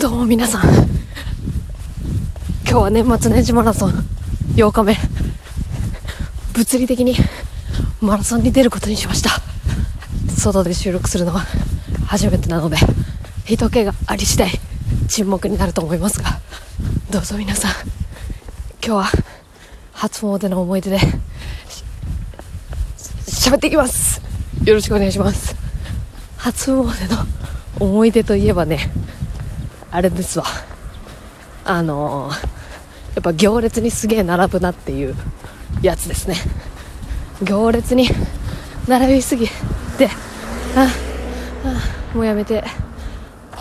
どうも皆さん。今日は年末年始マラソン8日目。物理的にマラソンに出ることにしました。外で収録するのは初めてなので、人気があり次第沈黙になると思いますが、どうぞ皆さん、今日は初詣の思い出で喋っていきます。よろしくお願いします。初詣の思い出といえばね、あれですわ。あのー、やっぱ行列にすげえ並ぶなっていうやつですね。行列に並びすぎて、あ、あ、もうやめて。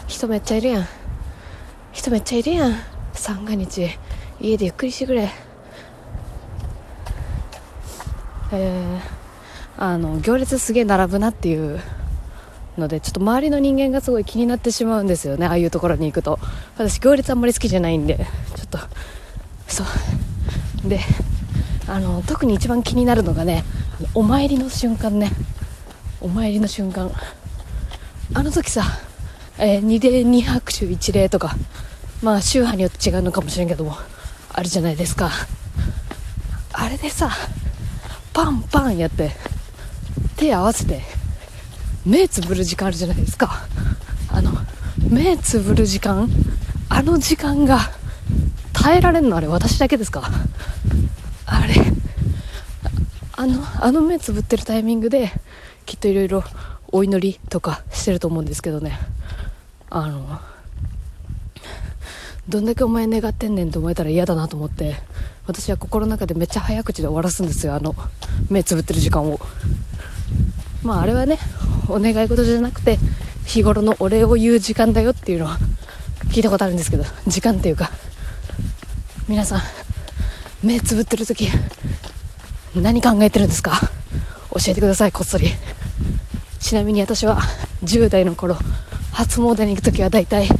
人めっちゃいるやん。人めっちゃいるやん。三が日、家でゆっくりしてくれ。えー、あの、行列すげえ並ぶなっていうのでちょっと周りの人間がすごい気になってしまうんですよね。ああいうところに行くと。私行列あんまり好きじゃないんで。ちょっとそう。であの特に一番気になるのがねお参りの瞬間ね。お参りの瞬間。あの時さ、えー、二礼二拍手一礼とかまあ宗派によって違うのかもしれんけどもあるじゃないですか。あれでさパンパンやって手合わせて目つぶる時間あるじゃないですか。あの目つぶる時間あの時間が耐えられんのあれ私だけですか。あれあのあの目つぶってるタイミングできっといろいろお祈りとかしてると思うんですけどね。あのどんだけお前願ってんねんと思えたら嫌だなと思って私は心の中でめっちゃ早口で終わらすんですよあの目つぶってる時間を。まああれはねお願い事じゃなくて日頃のお礼を言う時間だよっていうのは聞いたことあるんですけど時間っていうか皆さん目つぶってる時何考えてるんですか？教えてくださいこっそり。ちなみに私は10代の頃初詣に行く時は大体今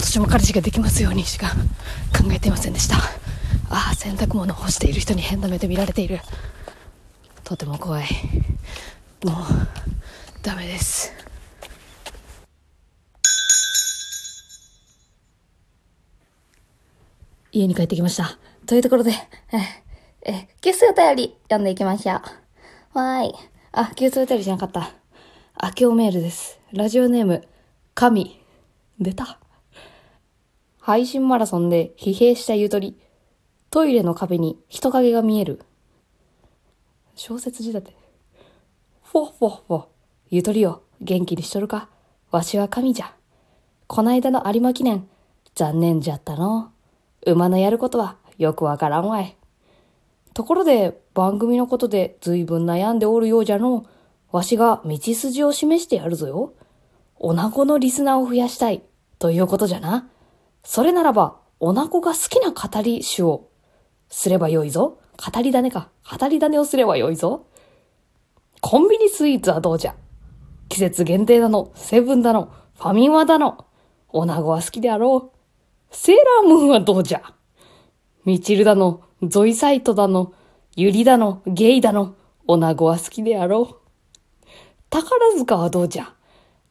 年も彼氏ができますようにしか考えていませんでした。ああ洗濯物干している人に変な目で見られている。とても怖い。もうダメです。家に帰ってきました。というところでええゲスお便り読んでいきましょう。わーい。あゲスお便りじゃなかった。あけおメールです。ラジオネーム神。出た。配信マラソンで疲弊したゆとり。トイレの壁に人影が見える。小説仕立て。フォッフォッフォ。ゆとりよ、元気にしとるか？わしは神じゃ。こないだの有馬記念、残念じゃったの。馬のやることはよくわからんわい。ところで、番組のことで随分悩んでおるようじゃの。わしが道筋を示してやるぞよ。女子のリスナーを増やしたい。ということじゃな。それならば、女子が好きな語り手をすればよいぞ。語り種か。語り種をすればよいぞ。コンビニスイーツはどうじゃ？季節限定だの、セブンだの、ファミマだの。女子は好きであろう。セーラームーンはどうじゃ？ミチルだの、ゾイサイトだの、ユリだの、ゲイだの、女子は好きであろう。宝塚はどうじゃ？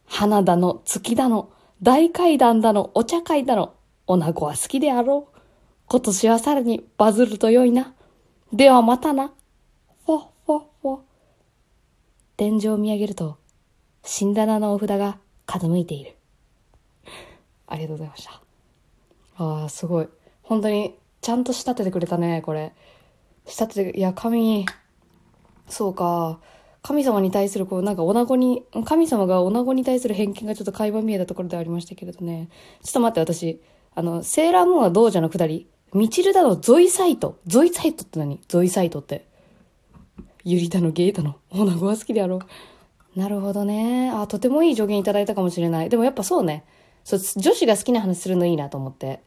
花だの、月だの、大階段だの、お茶会だの、女子は好きであろう。今年はさらにバズると良いな。ではまたな。フォッフォッフォ。天井を見上げると、死んだなのお札が傾いている。ありがとうございました。ああ、すごい。本当に、ちゃんと仕立ててくれたね、これ。仕立てて、いや、神、そうか。神様に対する、こう、なんか、女子に、神様が女子に対する偏見がちょっと垣間見えたところではありましたけれどね。ちょっと待って、私、あの、セーラームーンはどうじゃのくだりミチルダのゾイサイト。ゾイサイトって何？ゾイサイトって。ユリだのゲイだの。女子は好きであろう。なるほどね。あ、とてもいい助言いただいたかもしれない。でもやっぱそうね。そう、女子が好きな話するのいいなと思って。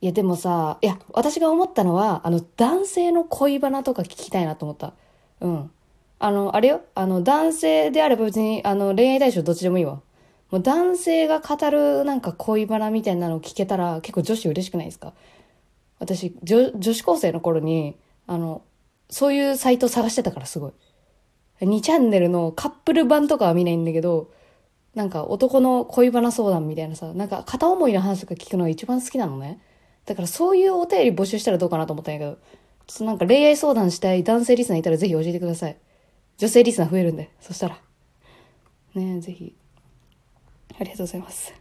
いや、でもさ、いや、私が思ったのは、あの、男性の恋バナとか聞きたいなと思った。うん。あの、あれよ。あの、男性であれば別に、あの、恋愛対象どっちでもいいわ。もう男性が語るなんか恋バナみたいなのを聞けたら結構女子嬉しくないですか？私、女女子高生の頃に、あの、そういうサイト探してたからすごい。2チャンネルのカップル版とかは見ないんだけど、なんか男の恋バナ相談みたいなさ、なんか片思いの話とか聞くのが一番好きなのね。だからそういうお便り募集したらどうかなと思ったんやけど、ちょっとなんか恋愛相談したい男性リスナーいたらぜひ教えてください。女性リスナー増えるんで、そしたら。ねえ、ぜひ。ありがとうございます。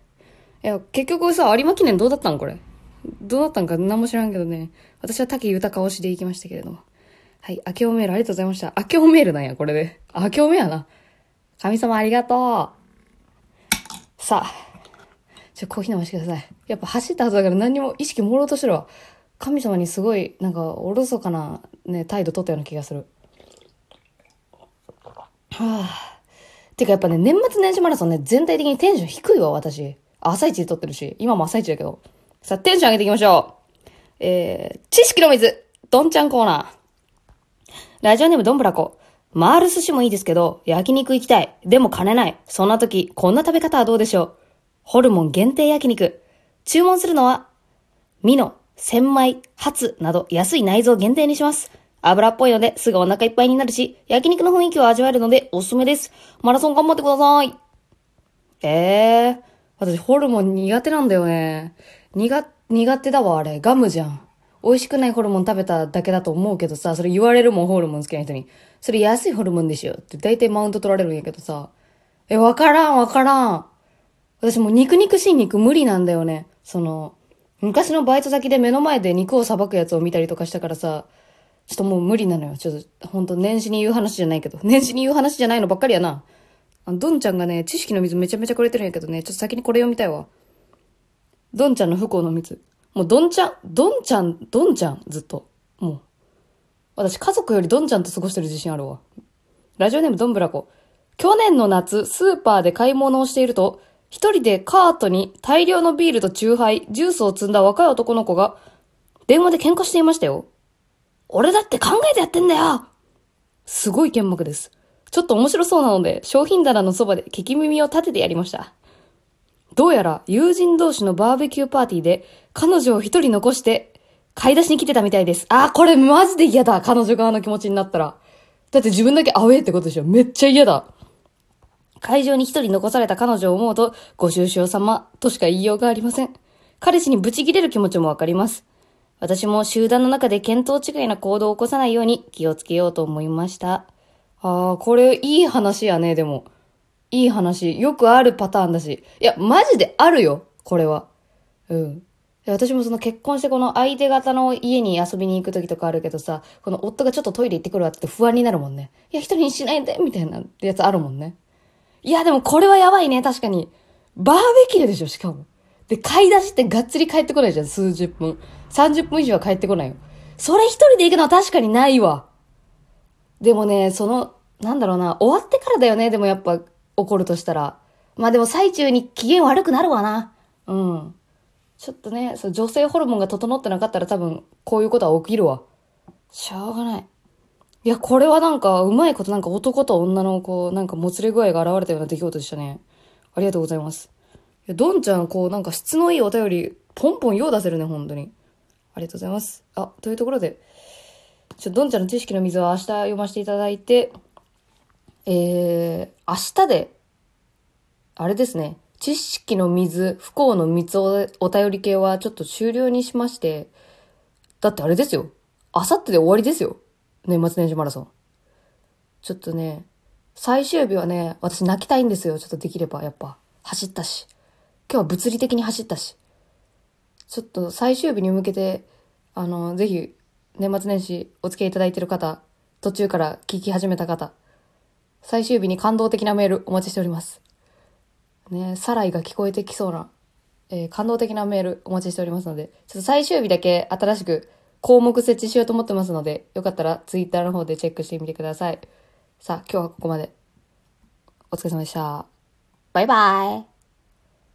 いや、結局さ、有馬記念どうだったんこれ？どうだったんか何も知らんけどね。私は滝豊推しで行きましたけれども。はい、明けおメールありがとうございました。明けおメールなんや、これで。明けおめやな。神様ありがとう。さあ。ちょ、コーヒー飲ましてください。やっぱ走った後だから何にも意識朦朧としてるわ。神様にすごい、なんか、おろそかな、ね、態度取ったような気がする。はあ。てかやっぱね、年末年始マラソンね、全体的にテンション低いわ、私。朝一で撮ってるし、今も朝一だけど。さあ、テンション上げていきましょう。えー、知識の水、どんちゃんコーナー。ラジオネームどんぶらこ。回る寿司もいいですけど、焼肉行きたい。でも金ない。そんな時、こんな食べ方はどうでしょう。ホルモン限定焼肉。注文するのは、ミノ、千枚、ハツなど安い内臓限定にします。油っぽいのですぐお腹いっぱいになるし、焼肉の雰囲気を味わえるのでおすすめです。マラソン頑張ってください。ええー、私ホルモン苦手なんだよね。苦、苦手だわ、あれ。ガムじゃん。美味しくないホルモン食べただけだと思うけどさ、それ言われるもん、ホルモン好きな人に。それ安いホルモンでしょって大体マウント取られるんやけどさ。え、わからん、わからん。私もう肉肉しい肉無理なんだよね。その、昔のバイト先で目の前で肉をさばくやつを見たりとかしたからさ、ちょっともう無理なのよ。ちょっと、ほんと年始に言う話じゃないけど。年始に言う話じゃないのばっかりやな。あの、ドンちゃんがね、知識の水めちゃめちゃくれてるんやけどね、ちょっと先にこれ読みたいわ。ドンちゃんの不幸の水。もうドンちゃん、ドンちゃん、ドンちゃん、ずっと。もう。私家族よりドンちゃんと過ごしてる自信あるわ。ラジオネームドンブラコ。去年の夏、スーパーで買い物をしていると、一人でカートに大量のビールとチューハイ、ジュースを積んだ若い男の子が、電話で喧嘩していましたよ。俺だって考えてやってんだよすごい剣幕です。ちょっと面白そうなので、商品棚のそばで聞き耳を立ててやりました。どうやら友人同士のバーベキューパーティーで彼女を一人残して買い出しに来てたみたいです。あー、これマジで嫌だ。彼女側の気持ちになったら。だって自分だけアウェイってことでしょ。めっちゃ嫌だ。会場に一人残された彼女を思うと、ご愁傷様としか言いようがありません。彼氏にブチ切れる気持ちもわかります。私も集団の中で見当違いな行動を起こさないように気をつけようと思いました。ああ、これいい話やね、でも。いい話。よくあるパターンだし。いや、マジであるよ、これは。うん。私もその結婚してこの相手方の家に遊びに行く時とかあるけどさ、この夫がちょっとトイレ行ってくるわって不安になるもんね。いや、一人にしないで、みたいなやつあるもんね。いや、でもこれはやばいね、確かに。バーベキューでしょ、しかも。で、買い出しってがっつり帰ってこないじゃん、数十分。30分以上は帰ってこないよ。それ一人で行くのは確かにないわ。でもね、その、なんだろうな、終わってからだよね、でもやっぱ怒るとしたら。まあでも最中に機嫌悪くなるわな。うん。ちょっとね、そう女性ホルモンが整ってなかったら多分こういうことは起きるわ。しょうがない。いや、これはなんか、うまいことなんか男と女のこう、なんかもつれ具合が現れたような出来事でしたね。ありがとうございます。いや、どんちゃん、こう、なんか質のいいお便り、ポンポン用出せるね、本当に。ありがとうございます。あ、というところで、ちょ、どんちゃんの知識の水は明日読ませていただいて、えー、明日で、あれですね、知識の水、不幸の水おお便り系はちょっと終了にしまして、だってあれですよ。明後日で終わりですよ。年末年始マラソン。ちょっとね、最終日はね、私泣きたいんですよ。ちょっとできれば、やっぱ。走ったし。今日は物理的に走ったし。ちょっと最終日に向けて、あの、ぜひ、年末年始お付き合いいただいてる方、途中から聞き始めた方、最終日に感動的なメールお待ちしております。ね、サライが聞こえてきそうな、えー感動的なメールお待ちしておりますので、ちょっと最終日だけ新しく項目設置しようと思ってますので、よかったらツイッターの方でチェックしてみてください。さあ、今日はここまで。お疲れ様でした。バイバイ。